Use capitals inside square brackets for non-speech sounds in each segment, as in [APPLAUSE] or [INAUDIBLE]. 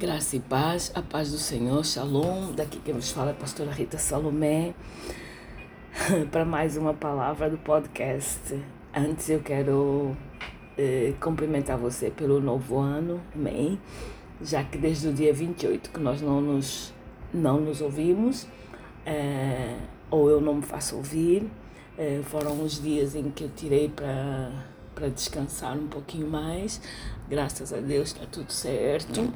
Graça e paz, a paz do Senhor, Shalom. Daqui quem nos fala é a pastora Rita Salomé, [LAUGHS] para mais uma palavra do podcast. Antes eu quero eh, cumprimentar você pelo novo ano, amém? Já que desde o dia 28 que nós não nos, não nos ouvimos, eh, ou eu não me faço ouvir, eh, foram os dias em que eu tirei para descansar um pouquinho mais. Graças a Deus está tudo certo.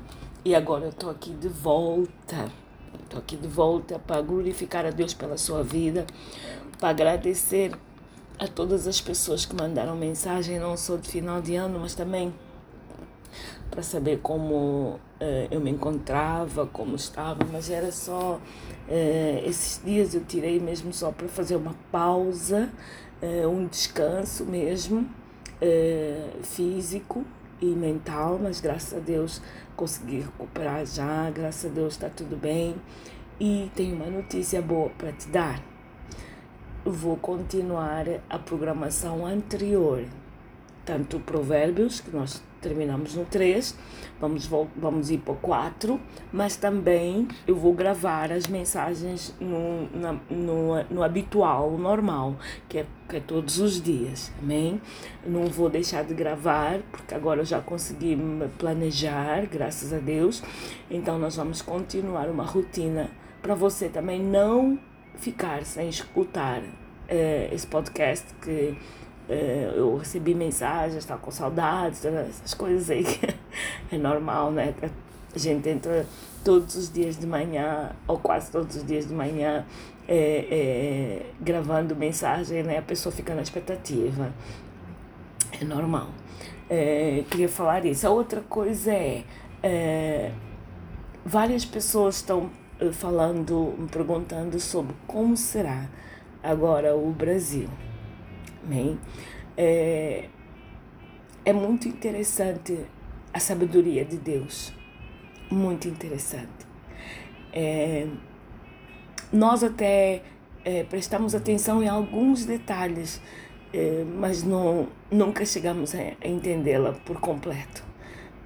E agora eu estou aqui de volta. Estou aqui de volta para glorificar a Deus pela sua vida, para agradecer a todas as pessoas que mandaram mensagem, não só de final de ano, mas também para saber como uh, eu me encontrava, como estava, mas era só uh, esses dias eu tirei mesmo só para fazer uma pausa, uh, um descanso mesmo físico e mental, mas graças a Deus consegui recuperar já, graças a Deus está tudo bem. E tenho uma notícia boa para te dar. Vou continuar a programação anterior, tanto Provérbios, que nós terminamos no 3, vamos, vamos ir para o 4, mas também eu vou gravar as mensagens no, na, no, no habitual, normal, que é, que é todos os dias, amém? Não vou deixar de gravar, porque agora eu já consegui planejar, graças a Deus, então nós vamos continuar uma rotina para você também não ficar sem escutar eh, esse podcast que é, eu recebi mensagens, estava com saudades, essas coisas aí que [LAUGHS] é normal, né? A gente entra todos os dias de manhã, ou quase todos os dias de manhã, é, é, gravando mensagem, né? A pessoa fica na expectativa. É normal. É, queria falar isso. A outra coisa é, é várias pessoas estão eh, falando, me perguntando sobre como será agora o Brasil. Amém? É, é muito interessante a sabedoria de Deus. Muito interessante. É, nós até é, prestamos atenção em alguns detalhes, é, mas não, nunca chegamos a entendê-la por completo,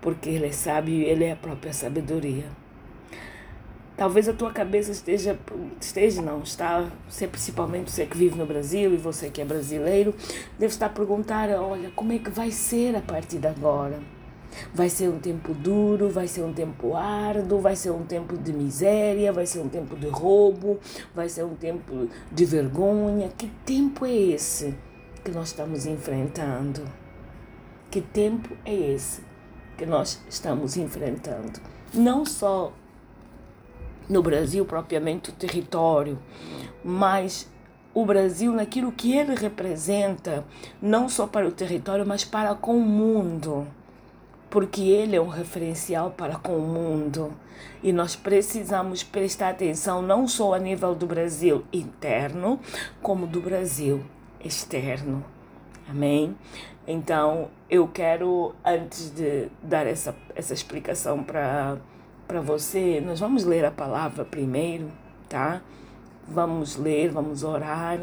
porque Ele é sábio e Ele é a própria sabedoria. Talvez a tua cabeça esteja, esteja não, está, você principalmente você que vive no Brasil e você que é brasileiro, deve estar a perguntar, olha, como é que vai ser a partir de agora? Vai ser um tempo duro, vai ser um tempo árduo, vai ser um tempo de miséria, vai ser um tempo de roubo, vai ser um tempo de vergonha. Que tempo é esse que nós estamos enfrentando? Que tempo é esse que nós estamos enfrentando? Não só no Brasil propriamente o território, mas o Brasil naquilo que ele representa, não só para o território, mas para com o mundo. Porque ele é um referencial para com o mundo. E nós precisamos prestar atenção não só a nível do Brasil interno, como do Brasil externo. Amém? Então, eu quero, antes de dar essa, essa explicação para para você, nós vamos ler a palavra primeiro, tá? Vamos ler, vamos orar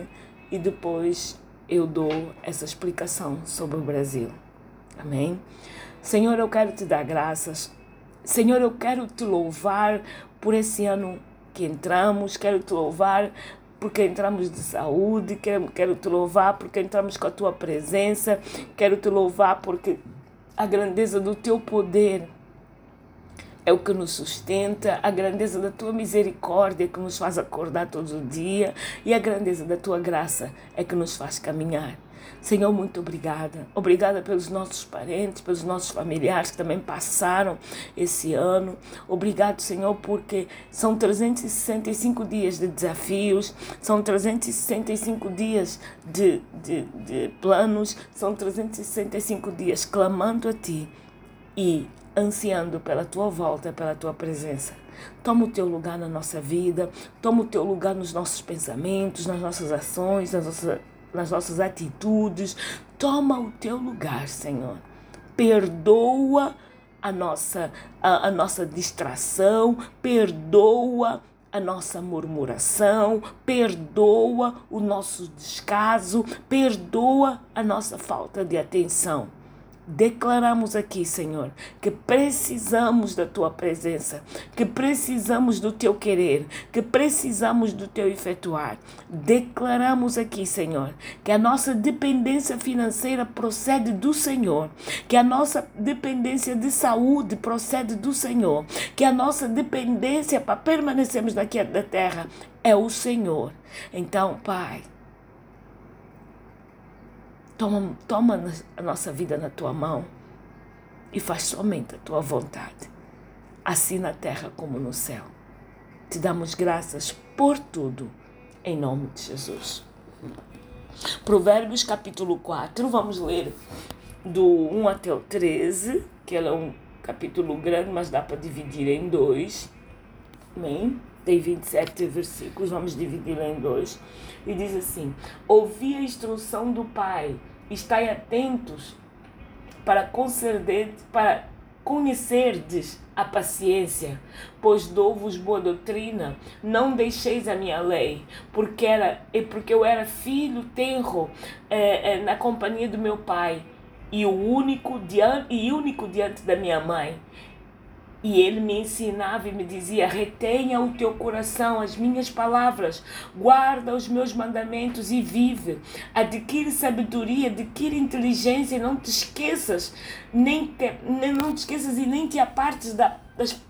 e depois eu dou essa explicação sobre o Brasil. Amém? Senhor, eu quero te dar graças. Senhor, eu quero te louvar por esse ano que entramos, quero te louvar porque entramos de saúde, quero, quero te louvar porque entramos com a tua presença, quero te louvar porque a grandeza do teu poder é o que nos sustenta, a grandeza da tua misericórdia que nos faz acordar todos os dias e a grandeza da tua graça é que nos faz caminhar. Senhor, muito obrigada. Obrigada pelos nossos parentes, pelos nossos familiares que também passaram esse ano. Obrigado, Senhor, porque são 365 dias de desafios, são 365 dias de, de, de planos, são 365 dias clamando a Ti e ansiando pela tua volta, pela tua presença. Toma o teu lugar na nossa vida, toma o teu lugar nos nossos pensamentos, nas nossas ações, nas nossas, nas nossas atitudes. Toma o teu lugar, Senhor. Perdoa a nossa, a, a nossa distração, perdoa a nossa murmuração, perdoa o nosso descaso, perdoa a nossa falta de atenção Declaramos aqui, Senhor, que precisamos da tua presença, que precisamos do teu querer, que precisamos do teu efetuar. Declaramos aqui, Senhor, que a nossa dependência financeira procede do Senhor, que a nossa dependência de saúde procede do Senhor, que a nossa dependência para permanecermos aqui na terra é o Senhor. Então, Pai, Toma, toma a nossa vida na tua mão e faz somente a tua vontade, assim na terra como no céu. Te damos graças por tudo, em nome de Jesus. Provérbios capítulo 4, vamos ler do 1 até o 13, que é um capítulo grande, mas dá para dividir em dois. Amém? Tem 27 versículos, vamos dividir em dois. E diz assim: Ouvi a instrução do Pai, estai atentos para para conhecerdes a paciência, pois dou-vos boa doutrina, não deixeis a minha lei, porque era porque eu era filho tenro é, é, na companhia do meu pai e o único diante e único diante da minha mãe. E ele me ensinava e me dizia: retenha o teu coração as minhas palavras, guarda os meus mandamentos e vive. Adquire sabedoria, adquire inteligência e não te esqueças, nem, te, nem não te esqueças e nem te apartes da, das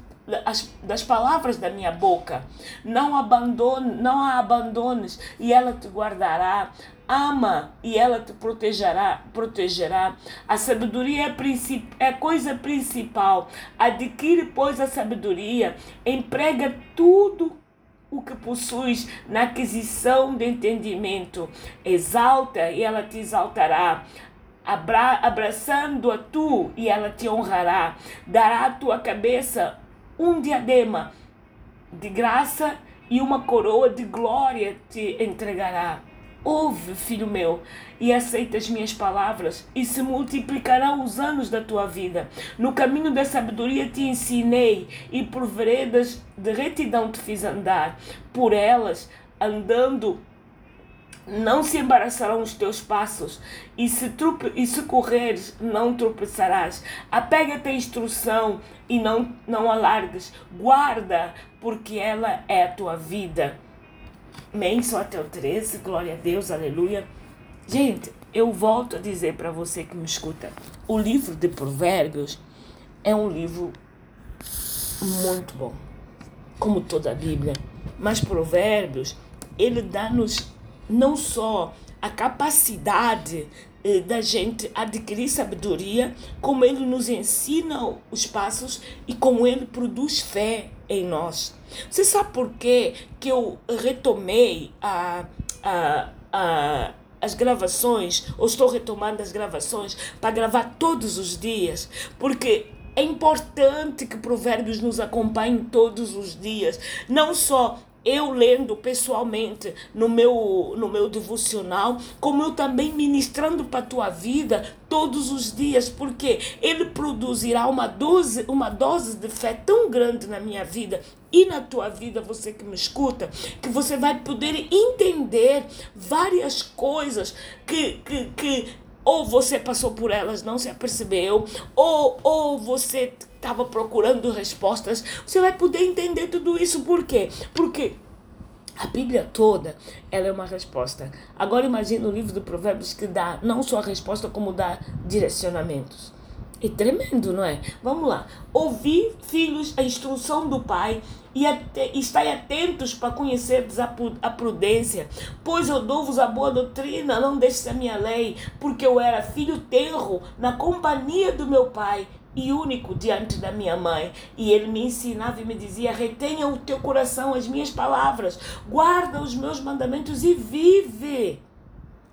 das, palavras da minha boca. Não abandone, não a abandones e ela te guardará. Ama e ela te protegerá, protegerá. A sabedoria é, princip, é coisa principal. Adquire, pois, a sabedoria. Emprega tudo o que possuis na aquisição de entendimento. Exalta e ela te exaltará. Abra, abraçando a tu e ela te honrará. Dará a tua cabeça um diadema de graça e uma coroa de glória te entregará. Ouve, filho meu, e aceita as minhas palavras, e se multiplicarão os anos da tua vida. No caminho da sabedoria te ensinei, e por veredas de retidão te fiz andar. Por elas, andando não se embaraçarão os teus passos, e se, trupe, e se correres, não tropeçarás. Apega-te à instrução e não, não alargues. Guarda, porque ela é a tua vida. Só até o 13, glória a Deus, aleluia. Gente, eu volto a dizer para você que me escuta: o livro de Provérbios é um livro muito bom, como toda a Bíblia. Mas Provérbios, ele dá-nos não só a capacidade eh, da gente adquirir sabedoria, como ele nos ensina os passos e como ele produz fé em nós. Você sabe por quê que eu retomei a, a, a, as gravações, ou estou retomando as gravações para gravar todos os dias? Porque é importante que Provérbios nos acompanhe todos os dias, não só eu lendo pessoalmente no meu, no meu devocional, como eu também ministrando para a tua vida todos os dias, porque ele produzirá uma dose, uma dose de fé tão grande na minha vida e na tua vida, você que me escuta, que você vai poder entender várias coisas que, que, que ou você passou por elas, não se apercebeu, ou, ou você estava procurando respostas, você vai poder entender tudo isso. Por quê? Porque a Bíblia toda, ela é uma resposta. Agora imagine o livro do Provérbios que dá não só a resposta, como dá direcionamentos. É tremendo, não é? Vamos lá. Ouvir, filhos, a instrução do Pai e estai atentos para conhecer a prudência, pois eu dou-vos a boa doutrina, não deixe a minha lei, porque eu era filho tenro na companhia do meu Pai e único diante da minha mãe. E ele me ensinava e me dizia: retenha o teu coração as minhas palavras, guarda os meus mandamentos e vive.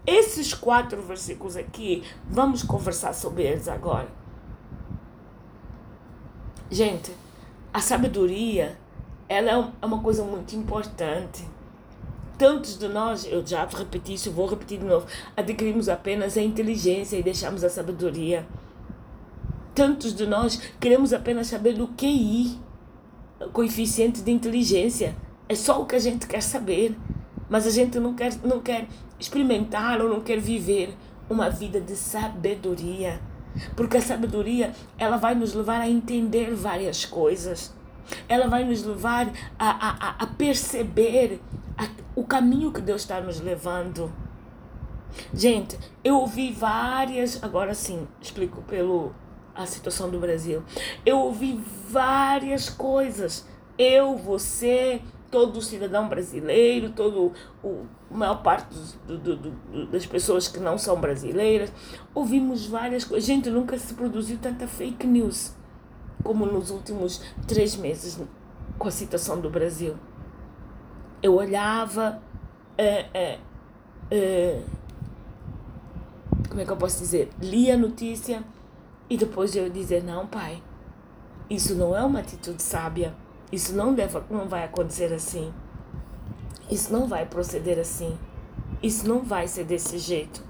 Esses quatro versículos aqui, vamos conversar sobre eles agora. Gente, a sabedoria, ela é, é uma coisa muito importante. Tantos de nós, eu já repeti isso, vou repetir de novo, adquirimos apenas a inteligência e deixamos a sabedoria Tantos de nós queremos apenas saber do QI, coeficiente de inteligência. É só o que a gente quer saber. Mas a gente não quer, não quer experimentar ou não quer viver uma vida de sabedoria. Porque a sabedoria, ela vai nos levar a entender várias coisas. Ela vai nos levar a, a, a perceber a, o caminho que Deus está nos levando. Gente, eu ouvi várias, agora sim, explico pelo a situação do Brasil. Eu ouvi várias coisas. Eu, você, todo cidadão brasileiro, todo o a maior parte do, do, do, das pessoas que não são brasileiras, ouvimos várias coisas. Gente, nunca se produziu tanta fake news como nos últimos três meses com a situação do Brasil. Eu olhava, é, é, é, como é que eu posso dizer? Lia a notícia e depois eu dizer, não, pai, isso não é uma atitude sábia. Isso não, deve, não vai acontecer assim. Isso não vai proceder assim. Isso não vai ser desse jeito.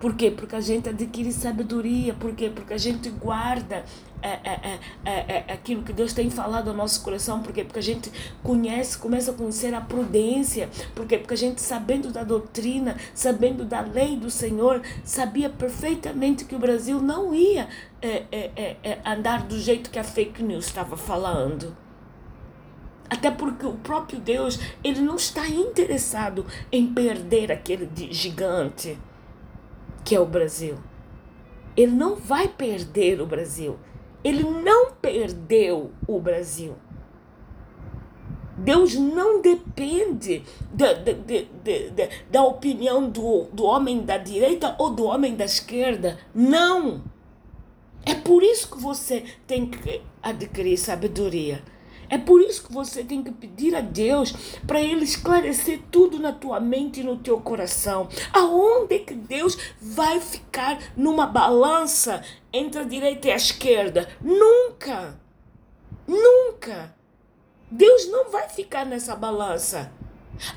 Por quê? Porque a gente adquire sabedoria. Por quê? Porque a gente guarda é, é, é, é, aquilo que Deus tem falado ao nosso coração. Por quê? Porque a gente conhece, começa a conhecer a prudência. Por quê? Porque a gente, sabendo da doutrina, sabendo da lei do Senhor, sabia perfeitamente que o Brasil não ia andar do jeito que a fake news estava falando. Até porque o próprio Deus, ele não está interessado em perder aquele gigante que é o Brasil. Ele não vai perder o Brasil. Ele não perdeu o Brasil. Deus não depende da, da, da, da, opinião do, do homem da direita ou do homem da esquerda. Não! É por isso que você tem que adquirir sabedoria. É por isso que você tem que pedir a Deus para Ele esclarecer tudo na tua mente e no teu coração. Aonde é que Deus vai ficar numa balança entre a direita e a esquerda? Nunca! Nunca! Deus não vai ficar nessa balança.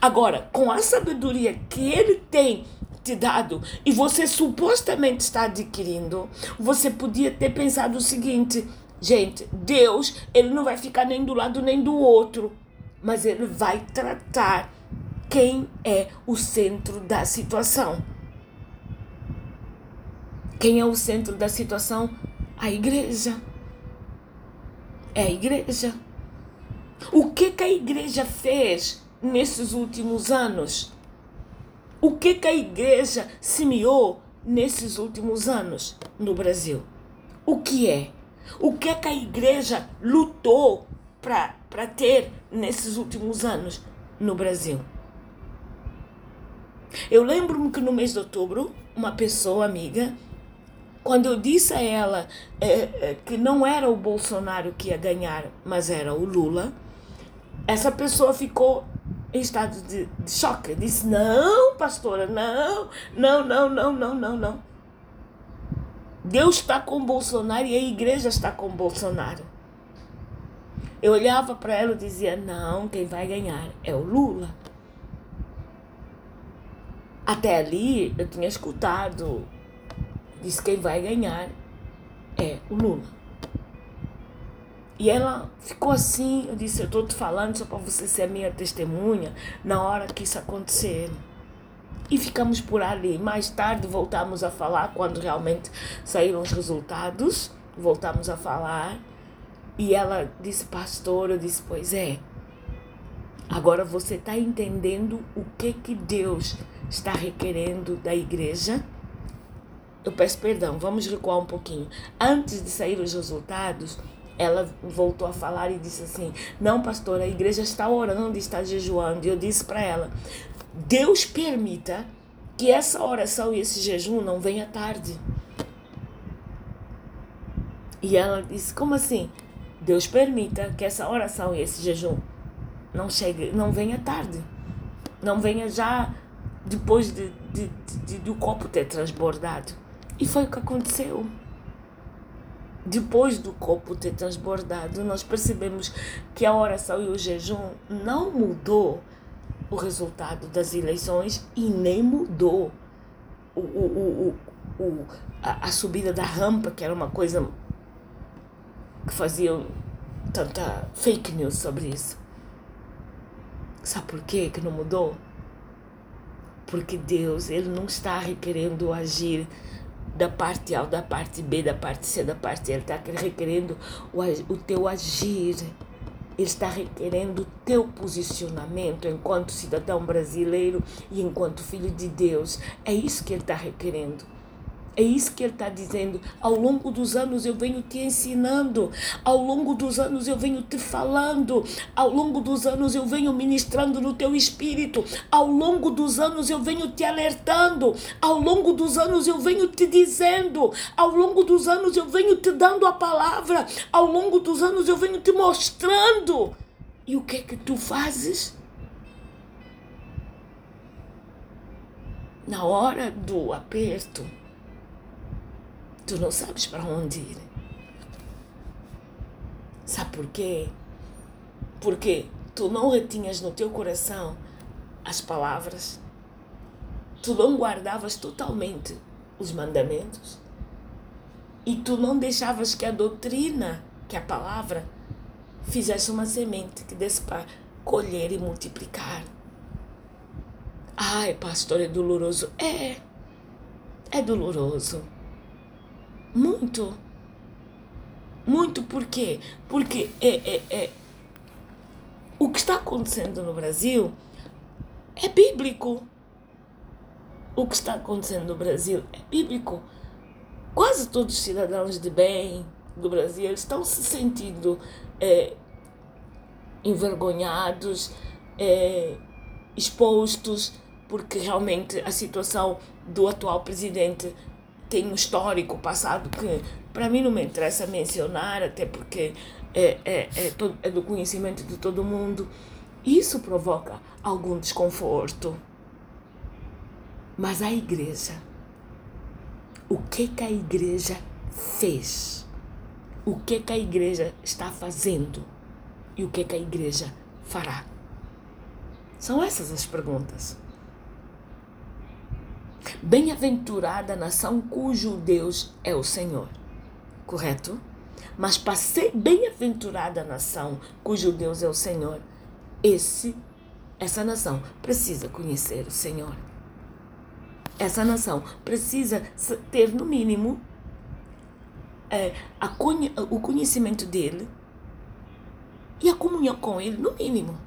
Agora, com a sabedoria que Ele tem te dado e você supostamente está adquirindo, você podia ter pensado o seguinte Gente, Deus, ele não vai ficar nem do lado nem do outro, mas ele vai tratar quem é o centro da situação. Quem é o centro da situação? A igreja. É a igreja. O que, que a igreja fez nesses últimos anos? O que, que a igreja semeou nesses últimos anos no Brasil? O que é? O que é que a igreja lutou para ter nesses últimos anos no Brasil? Eu lembro-me que no mês de outubro, uma pessoa amiga, quando eu disse a ela é, é, que não era o Bolsonaro que ia ganhar, mas era o Lula, essa pessoa ficou em estado de, de choque. Disse: Não, pastora, não, não, não, não, não, não, não. Deus está com Bolsonaro e a igreja está com Bolsonaro. Eu olhava para ela e dizia: não, quem vai ganhar é o Lula. Até ali eu tinha escutado, disse: quem vai ganhar é o Lula. E ela ficou assim, eu disse, eu estou te falando só para você ser minha testemunha na hora que isso acontecer. E ficamos por ali. Mais tarde voltamos a falar quando realmente saíram os resultados. Voltamos a falar. E ela disse, pastor, eu disse, pois é. Agora você está entendendo o que que Deus está requerendo da igreja? Eu peço perdão, vamos recuar um pouquinho. Antes de sair os resultados, ela voltou a falar e disse assim: Não, pastor, a igreja está orando, está jejuando. E eu disse para ela: Deus permita que essa oração e esse jejum não venha tarde. E ela disse: Como assim? Deus permita que essa oração e esse jejum não chegue, não venha tarde. Não venha já depois de, de, de, de do copo ter transbordado. E foi o que aconteceu. Depois do copo ter transbordado, nós percebemos que a oração e o jejum não mudou o resultado das eleições e nem mudou o, o, o, o, a, a subida da rampa, que era uma coisa que faziam tanta fake news sobre isso. Sabe por quê que não mudou? Porque Deus, Ele não está requerendo agir da parte A, da parte B, da parte C, da parte E. Ele está requerendo o, o teu agir. Ele está requerendo o teu posicionamento enquanto cidadão brasileiro e enquanto filho de Deus. É isso que ele está requerendo. É isso que ele está dizendo. Ao longo dos anos eu venho te ensinando, ao longo dos anos eu venho te falando, ao longo dos anos eu venho ministrando no teu espírito, ao longo dos anos eu venho te alertando, ao longo dos anos eu venho te dizendo, ao longo dos anos eu venho te dando a palavra, ao longo dos anos eu venho te mostrando. E o que é que tu fazes? Na hora do aperto Tu não sabes para onde ir. Sabe por quê? Porque tu não retinhas no teu coração as palavras. Tu não guardavas totalmente os mandamentos. E tu não deixavas que a doutrina, que a palavra, fizesse uma semente que desse para colher e multiplicar. Ai, pastor, é doloroso. É, é doloroso. Muito. Muito por quê? Porque é, é, é, o que está acontecendo no Brasil é bíblico. O que está acontecendo no Brasil é bíblico. Quase todos os cidadãos de bem do Brasil estão se sentindo é, envergonhados, é, expostos, porque realmente a situação do atual presidente tem um histórico passado que para mim não me interessa mencionar, até porque é, é, é, todo, é do conhecimento de todo mundo. Isso provoca algum desconforto. Mas a igreja, o que, que a igreja fez? O que, que a igreja está fazendo? E o que, que a igreja fará? São essas as perguntas. Bem-aventurada a nação cujo Deus é o Senhor. Correto? Mas para ser bem-aventurada a nação cujo Deus é o Senhor, esse, essa nação precisa conhecer o Senhor. Essa nação precisa ter, no mínimo, é, a, o conhecimento dele e a comunhão com ele, no mínimo.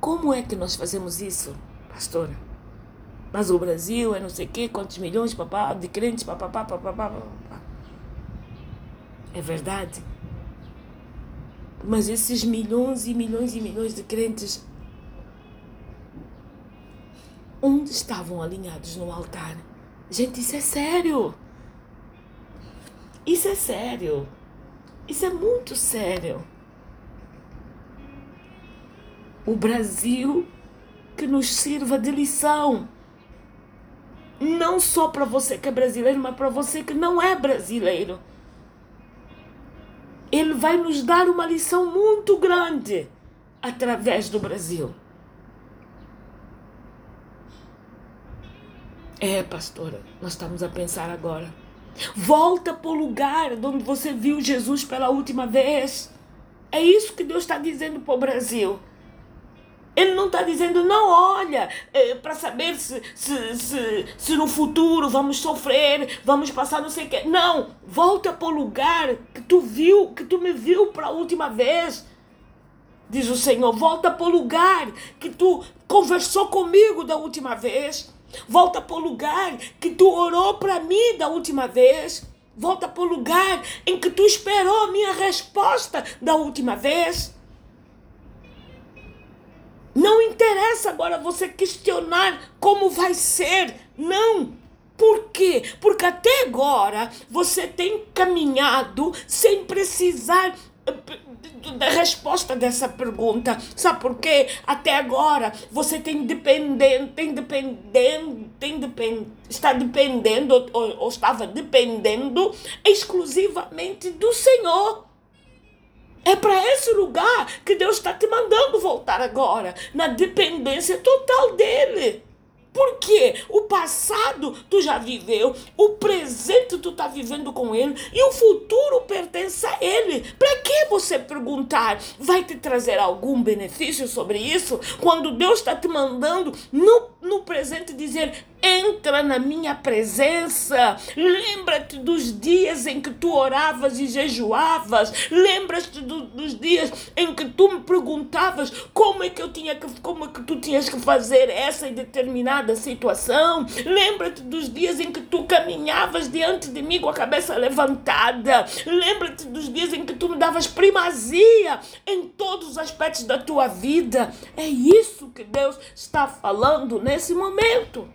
Como é que nós fazemos isso, pastora? Mas o Brasil é não sei o quê, quantos milhões papá, de crentes, papapá, papapá, papapá. É verdade. Mas esses milhões e milhões e milhões de crentes, onde estavam alinhados no altar? Gente, isso é sério. Isso é sério. Isso é muito sério o Brasil que nos sirva de lição. Não só para você que é brasileiro, mas para você que não é brasileiro. Ele vai nos dar uma lição muito grande através do Brasil. É, pastora, nós estamos a pensar agora. Volta para o lugar onde você viu Jesus pela última vez. É isso que Deus está dizendo para o Brasil. Ele não está dizendo, não olha, é, para saber se, se, se, se no futuro vamos sofrer, vamos passar não sei o quê. Não, volta para o lugar que tu viu, que tu me viu para a última vez. Diz o Senhor, volta para o lugar que tu conversou comigo da última vez. Volta para o lugar que tu orou para mim da última vez. Volta para o lugar em que tu esperou a minha resposta da última vez. Não interessa agora você questionar como vai ser. Não. Por quê? Porque até agora você tem caminhado sem precisar eh, da resposta dessa pergunta. Sabe por quê? Até agora você tem dependendo, tem dependendo, tem depend, está dependendo ou, ou estava dependendo exclusivamente do Senhor. É para esse lugar que Deus está te mandando voltar agora, na dependência total dele. Porque o passado tu já viveu, o presente tu está vivendo com ele e o futuro pertence a ele. Para que você perguntar? Vai te trazer algum benefício sobre isso? Quando Deus está te mandando no, no presente dizer: entra na minha presença. Lembra-te dos dias em que tu oravas e jejuavas. Lembra-te do, dos dias em que tu me perguntavas como é que eu tinha que, como é que tu tinhas que fazer essa determinada situação. Lembra-te dos dias em que tu caminhavas diante de mim com a cabeça levantada. Lembra-te dos dias em que tu me davas primazia em todos os aspectos da tua vida. É isso que Deus está falando nesse momento.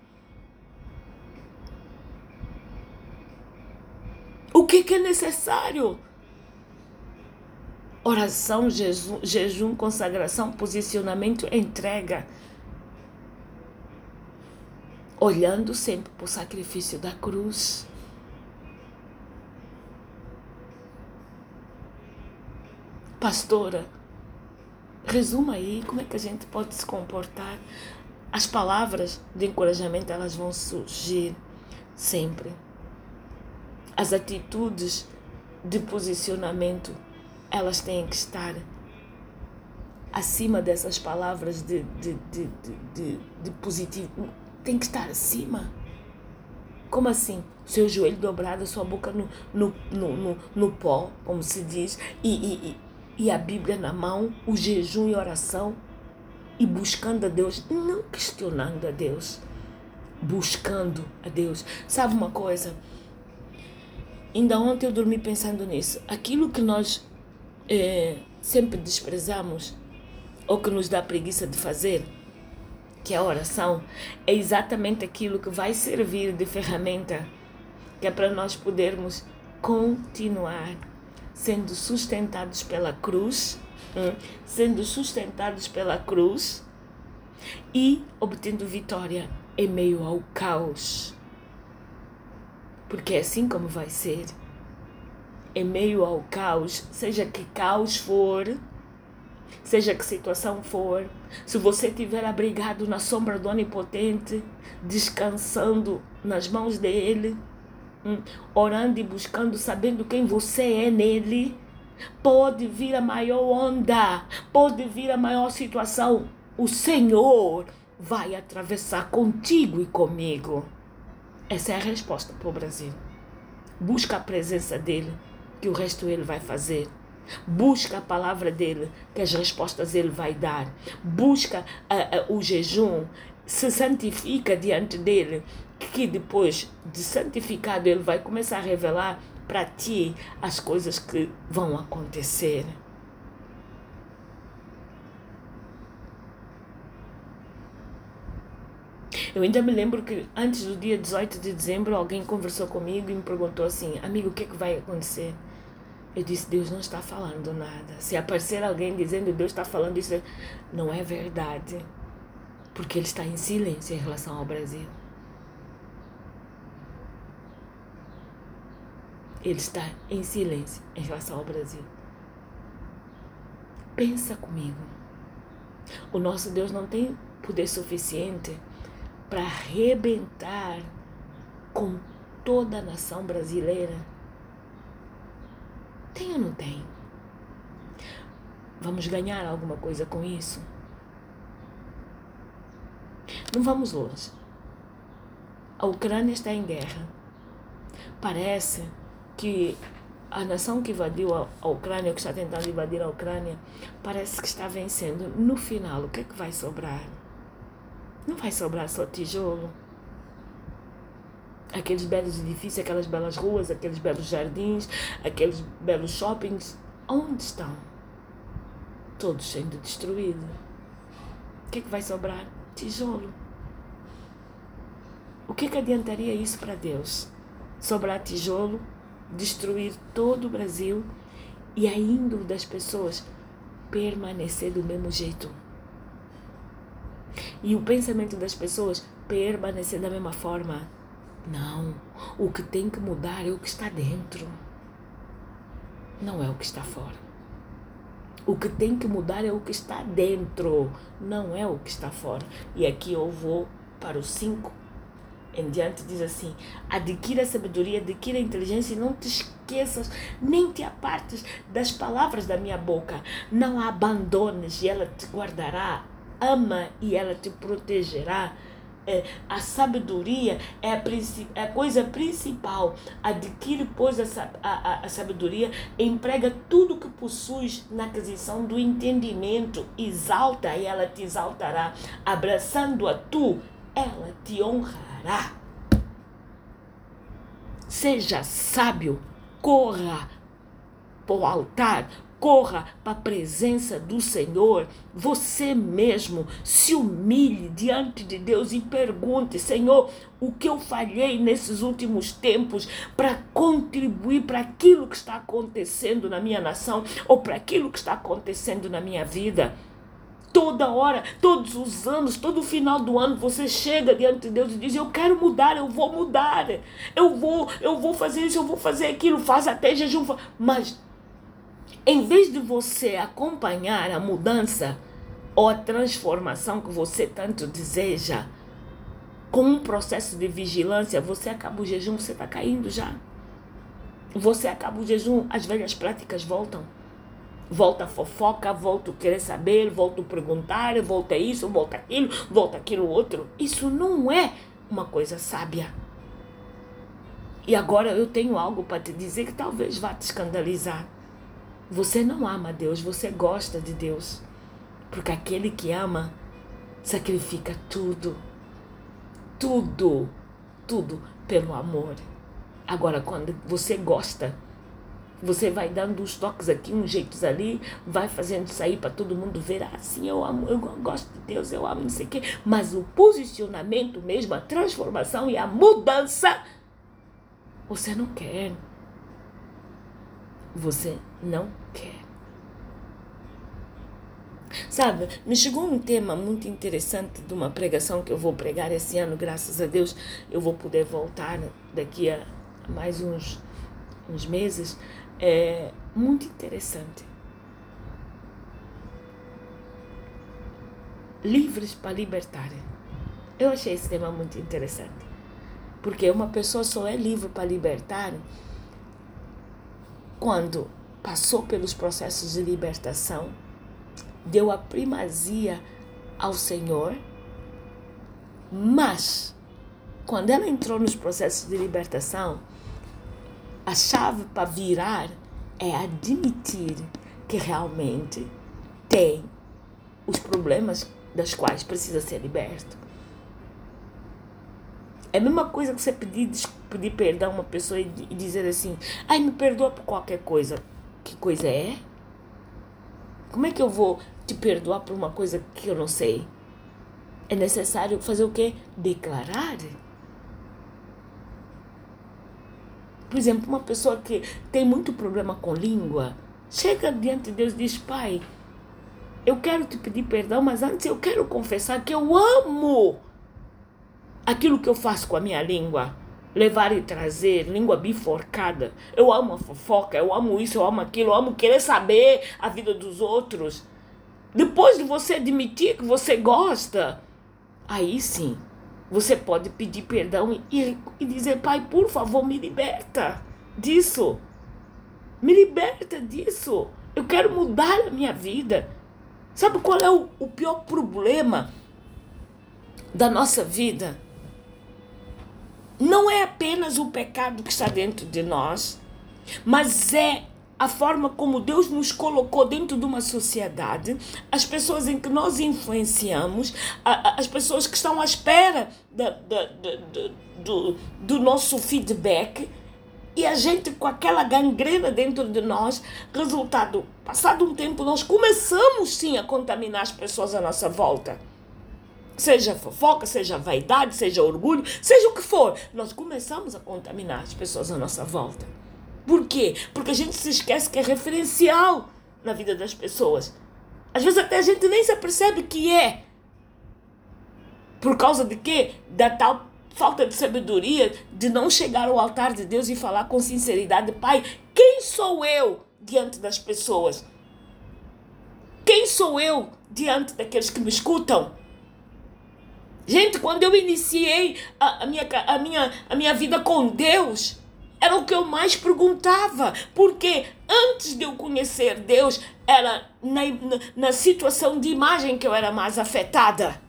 O que, que é necessário? Oração, jejum, jejum, consagração, posicionamento, entrega. Olhando sempre para o sacrifício da cruz. Pastora, resuma aí como é que a gente pode se comportar. As palavras de encorajamento elas vão surgir sempre as atitudes de posicionamento, elas têm que estar acima dessas palavras de, de, de, de, de positivo. Tem que estar acima. Como assim? Seu joelho dobrado, sua boca no, no, no, no, pó, como se diz, e, e, e a Bíblia na mão, o jejum e oração, e buscando a Deus, não questionando a Deus, buscando a Deus. Sabe uma coisa? Ainda ontem eu dormi pensando nisso. Aquilo que nós é, sempre desprezamos ou que nos dá preguiça de fazer, que é a oração, é exatamente aquilo que vai servir de ferramenta, que é para nós podermos continuar sendo sustentados pela cruz, sendo sustentados pela cruz e obtendo vitória em meio ao caos porque é assim como vai ser. Em meio ao caos, seja que caos for, seja que situação for, se você estiver abrigado na sombra do Onipotente, descansando nas mãos dele, hum, orando e buscando, sabendo quem você é nele, pode vir a maior onda, pode vir a maior situação. O Senhor vai atravessar contigo e comigo. Essa é a resposta para o Brasil. Busca a presença dele, que o resto ele vai fazer. Busca a palavra dele, que as respostas ele vai dar. Busca uh, uh, o jejum, se santifica diante dele, que depois de santificado ele vai começar a revelar para ti as coisas que vão acontecer. Eu ainda me lembro que antes do dia 18 de dezembro alguém conversou comigo e me perguntou assim: Amigo, o que, é que vai acontecer? Eu disse: Deus não está falando nada. Se aparecer alguém dizendo Deus está falando isso, não é verdade. Porque Ele está em silêncio em relação ao Brasil. Ele está em silêncio em relação ao Brasil. Pensa comigo. O nosso Deus não tem poder suficiente para arrebentar com toda a nação brasileira? Tem ou não tem? Vamos ganhar alguma coisa com isso? Não vamos longe. A Ucrânia está em guerra. Parece que a nação que invadiu a Ucrânia, ou que está tentando invadir a Ucrânia, parece que está vencendo. No final, o que é que vai sobrar? Não vai sobrar só tijolo. Aqueles belos edifícios, aquelas belas ruas, aqueles belos jardins, aqueles belos shoppings, onde estão? Todos sendo destruídos. O que, é que vai sobrar? Tijolo. O que, é que adiantaria isso para Deus? Sobrar tijolo, destruir todo o Brasil e a índole das pessoas permanecer do mesmo jeito e o pensamento das pessoas permanecer da mesma forma. Não. O que tem que mudar é o que está dentro. Não é o que está fora. O que tem que mudar é o que está dentro, não é o que está fora. E aqui eu vou para os cinco em diante diz assim: adquira sabedoria, adquira inteligência e não te esqueças, nem te apartes das palavras da minha boca. Não a abandones e ela te guardará ama e ela te protegerá é, a sabedoria é a, é a, coisa principal. Adquire, pois, a, a, a sabedoria, emprega tudo que possuis na aquisição do entendimento, exalta e ela te exaltará. Abraçando-a tu, ela te honrará. Seja sábio, corra para o altar, corra para a presença do Senhor, você mesmo se humilhe diante de Deus e pergunte: Senhor, o que eu falhei nesses últimos tempos para contribuir para aquilo que está acontecendo na minha nação ou para aquilo que está acontecendo na minha vida? Toda hora, todos os anos, todo final do ano, você chega diante de Deus e diz: Eu quero mudar, eu vou mudar, eu vou, eu vou fazer isso, eu vou fazer aquilo, faz até jejum. Mas em vez de você acompanhar a mudança ou a transformação que você tanto deseja, com um processo de vigilância, você acaba o jejum, você está caindo já. Você acaba o jejum, as velhas práticas voltam. Volta a fofoca, volta o querer saber, volta o perguntar, volta isso, volta aquilo, volta aquilo outro. Isso não é uma coisa sábia. E agora eu tenho algo para te dizer que talvez vá te escandalizar. Você não ama Deus, você gosta de Deus. Porque aquele que ama sacrifica tudo. Tudo, tudo pelo amor. Agora, quando você gosta, você vai dando uns toques aqui, uns jeitos ali, vai fazendo sair para todo mundo ver assim, eu amo, eu gosto de Deus, eu amo, não sei o quê. Mas o posicionamento mesmo, a transformação e a mudança, você não quer. Você não quer. Sabe, me chegou um tema muito interessante de uma pregação que eu vou pregar esse ano, graças a Deus eu vou poder voltar daqui a mais uns, uns meses. É muito interessante. Livres para libertar. Eu achei esse tema muito interessante. Porque uma pessoa só é livre para libertar quando passou pelos processos de libertação, deu a primazia ao Senhor, mas quando ela entrou nos processos de libertação, a chave para virar é admitir que realmente tem os problemas das quais precisa ser liberto. É a mesma coisa que você pedir, pedir perdão a uma pessoa e, dizer assim, ai, me perdoa por qualquer coisa. Que coisa é? Como é que eu vou te perdoar por uma coisa que eu não sei? É necessário fazer o quê? Declarar. Por exemplo, uma pessoa que tem muito problema com língua, chega diante de Deus e diz: Pai, eu quero te pedir perdão, mas antes eu quero confessar que eu amo aquilo que eu faço com a minha língua. Levar e trazer, língua biforcada. Eu amo a fofoca, eu amo isso, eu amo aquilo, eu amo querer saber a vida dos outros. Depois de você admitir que você gosta, aí sim, você pode pedir perdão e, e dizer: Pai, por favor, me liberta disso. Me liberta disso. Eu quero mudar a minha vida. Sabe qual é o, o pior problema da nossa vida? não é apenas o pecado que está dentro de nós, mas é a forma como Deus nos colocou dentro de uma sociedade, as pessoas em que nós influenciamos, as pessoas que estão à espera da, da, da, do, do nosso feedback, e a gente com aquela gangrena dentro de nós, resultado, passado um tempo, nós começamos sim a contaminar as pessoas à nossa volta. Seja fofoca, seja vaidade, seja orgulho, seja o que for, nós começamos a contaminar as pessoas à nossa volta. Por quê? Porque a gente se esquece que é referencial na vida das pessoas. Às vezes até a gente nem se apercebe que é. Por causa de quê? Da tal falta de sabedoria de não chegar ao altar de Deus e falar com sinceridade, Pai, quem sou eu diante das pessoas? Quem sou eu diante daqueles que me escutam? Gente, quando eu iniciei a, a, minha, a, minha, a minha vida com Deus, era o que eu mais perguntava. Porque antes de eu conhecer Deus, era na, na, situação de imagem que eu era mais afetada.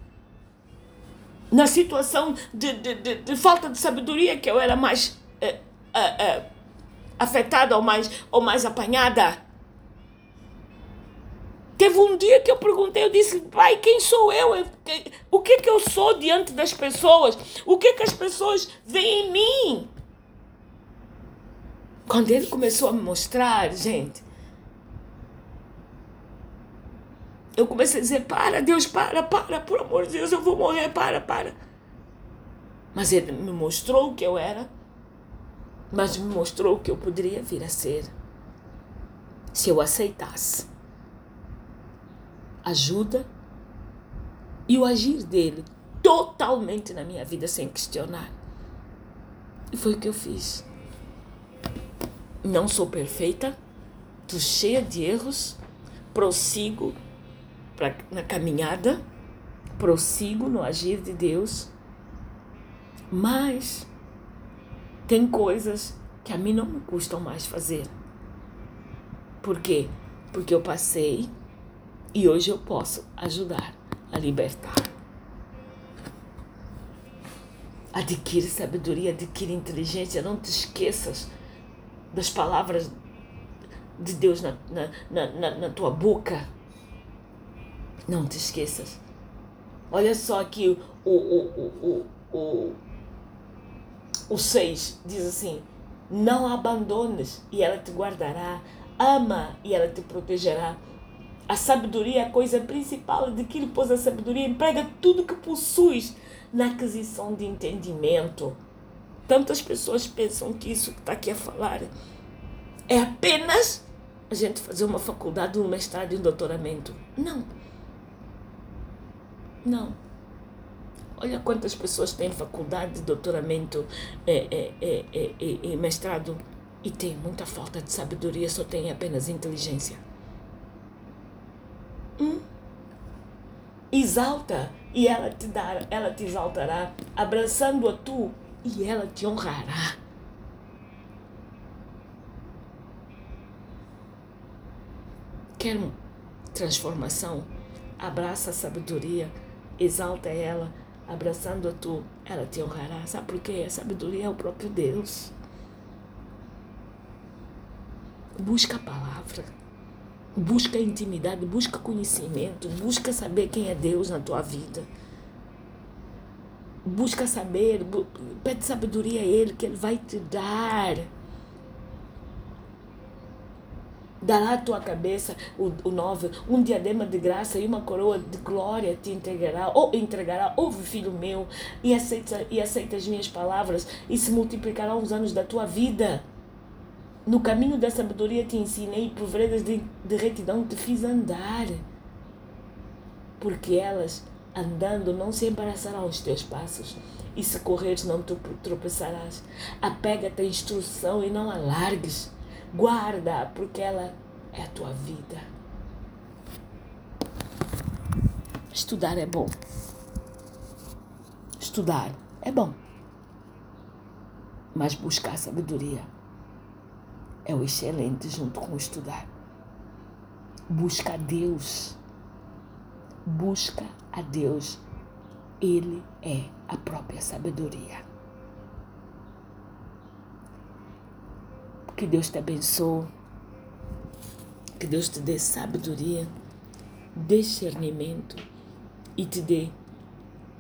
na situação de, de, de, de falta de sabedoria que eu era mais é, é, é, afetada ou mais, ou mais apanhada. Teve um dia que eu perguntei, eu disse, pai, quem sou eu? O que que eu sou diante das pessoas? O que que as pessoas veem em mim? Quando ele começou a me mostrar, gente, eu comecei a dizer: para, Deus, para, para, por amor de Deus, eu vou morrer, para, para. Mas ele me mostrou o que eu era, mas me mostrou o que eu poderia vir a ser se eu aceitasse ajuda e o agir dele totalmente na minha vida sem questionar. E foi o que eu fiz. Não sou perfeita, estou cheia de erros, prossigo pra, na caminhada, prossigo no agir de Deus, mas tem coisas que a mim não me custam mais fazer. Por quê? Porque eu passei e hoje eu posso ajudar a libertar. Adquire sabedoria, adquire inteligência, não te esqueças das palavras de Deus na, na, na, na tua boca. Não te esqueças. Olha só aqui o, o, o, o, o 6 diz assim: Não abandones e ela te guardará. Ama e ela te protegerá. A sabedoria é a coisa principal. Adquire, pois, a sabedoria. Emprega tudo que possuis na aquisição de entendimento. Tantas pessoas pensam que isso que está aqui a falar é apenas a gente fazer uma faculdade, um mestrado e um doutoramento. Não. Não. Olha quantas pessoas têm faculdade, doutoramento é, é, é, é, é, mestrado e tem muita falta de sabedoria, só tem apenas inteligência. Hum? Exalta e ela te dará, ela te exaltará, abraçando a tu e ela te honrará. Quer transformação? Abraça a sabedoria exalta ela, abraçando a tu, ela te honrará. Sabe por quê? A sabedoria é o próprio Deus. Busca a palavra, busca a intimidade, busca conhecimento, busca saber quem é Deus na tua vida. Busca saber, pede sabedoria a Ele, que Ele vai te dar dará à tua cabeça o, o nove, um diadema de graça e uma coroa de glória te entregará, ou entregará, ouve filho meu, e aceita, e aceita as minhas palavras, e se multiplicarão os anos da tua vida. No caminho da sabedoria te ensinei, por veredas de, de retidão te fiz andar. Porque elas, andando, não se embaraçarão os teus passos, e se correres, não tropeçarás. Apega-te à instrução e não alargues Guarda, porque ela é a tua vida. Estudar é bom. Estudar é bom. Mas buscar sabedoria é o excelente junto com estudar. Busca Deus. Busca a Deus. Ele é a própria sabedoria. Que Deus te abençoe. Que Deus te dê sabedoria, discernimento e te dê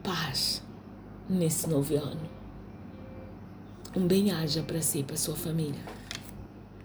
paz nesse novo ano. Um bem-aja para si e para sua família.